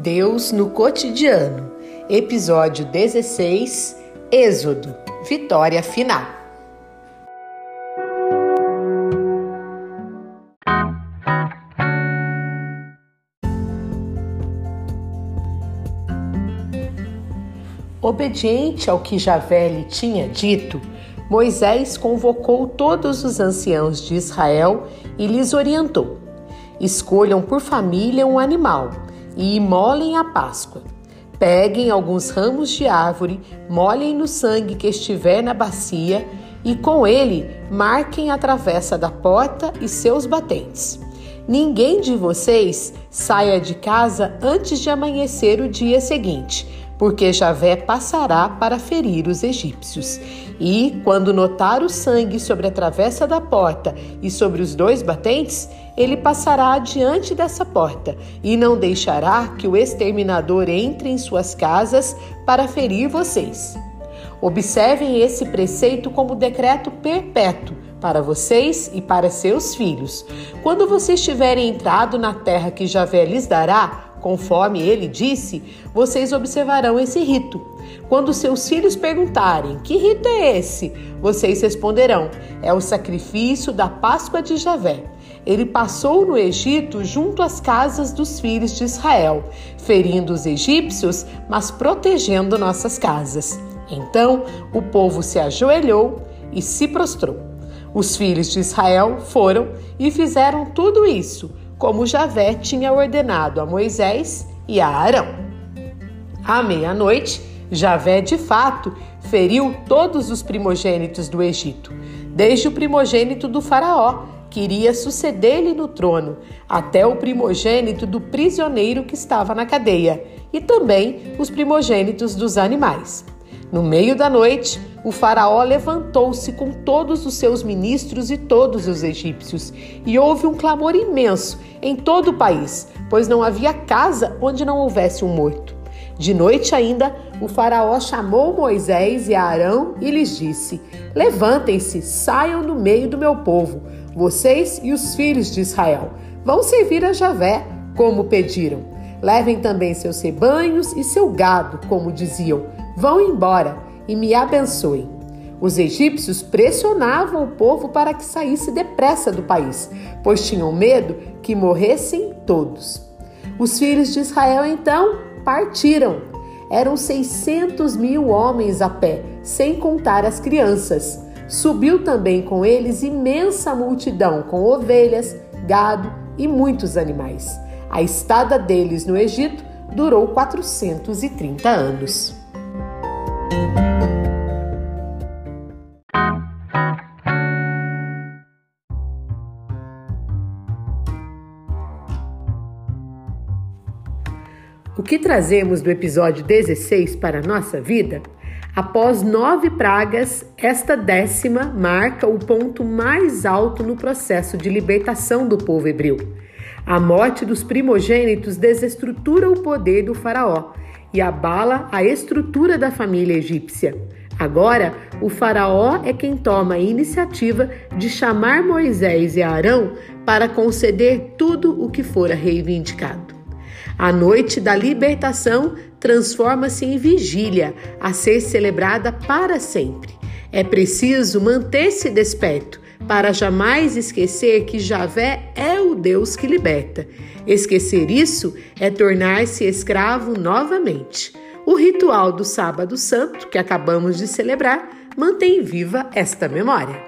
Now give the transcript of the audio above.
Deus no cotidiano. Episódio 16 Êxodo Vitória Final. Obediente ao que Javé lhe tinha dito, Moisés convocou todos os anciãos de Israel e lhes orientou: Escolham por família um animal e imolem a Páscoa. Peguem alguns ramos de árvore, molhem no sangue que estiver na bacia e com ele marquem a travessa da porta e seus batentes. Ninguém de vocês saia de casa antes de amanhecer o dia seguinte, porque Javé passará para ferir os egípcios. E, quando notar o sangue sobre a travessa da porta e sobre os dois batentes, ele passará adiante dessa porta e não deixará que o exterminador entre em suas casas para ferir vocês. Observem esse preceito como decreto perpétuo para vocês e para seus filhos. Quando vocês tiverem entrado na terra que Javé lhes dará, Conforme ele disse, vocês observarão esse rito. Quando seus filhos perguntarem: Que rito é esse? Vocês responderão: É o sacrifício da Páscoa de Javé. Ele passou no Egito junto às casas dos filhos de Israel, ferindo os egípcios, mas protegendo nossas casas. Então o povo se ajoelhou e se prostrou. Os filhos de Israel foram e fizeram tudo isso como Javé tinha ordenado a Moisés e a Arão. À meia-noite, Javé de fato feriu todos os primogênitos do Egito, desde o primogênito do Faraó, que iria suceder-lhe no trono, até o primogênito do prisioneiro que estava na cadeia, e também os primogênitos dos animais. No meio da noite, o Faraó levantou-se com todos os seus ministros e todos os egípcios, e houve um clamor imenso em todo o país, pois não havia casa onde não houvesse um morto. De noite ainda, o Faraó chamou Moisés e Arão e lhes disse: Levantem-se, saiam no meio do meu povo, vocês e os filhos de Israel. Vão servir a Javé, como pediram. Levem também seus rebanhos e seu gado, como diziam Vão embora e me abençoem. Os egípcios pressionavam o povo para que saísse depressa do país, pois tinham medo que morressem todos. Os filhos de Israel então partiram. Eram 600 mil homens a pé, sem contar as crianças. Subiu também com eles imensa multidão, com ovelhas, gado e muitos animais. A estada deles no Egito durou 430 anos. O que trazemos do episódio 16 para a nossa vida? Após nove pragas, esta décima marca o ponto mais alto no processo de libertação do povo hebreu. A morte dos primogênitos desestrutura o poder do Faraó e abala a estrutura da família egípcia. Agora, o Faraó é quem toma a iniciativa de chamar Moisés e Arão para conceder tudo o que fora reivindicado. A noite da libertação transforma-se em vigília, a ser celebrada para sempre. É preciso manter-se desperto para jamais esquecer que Javé é o Deus que liberta. Esquecer isso é tornar-se escravo novamente. O ritual do Sábado Santo, que acabamos de celebrar, mantém viva esta memória.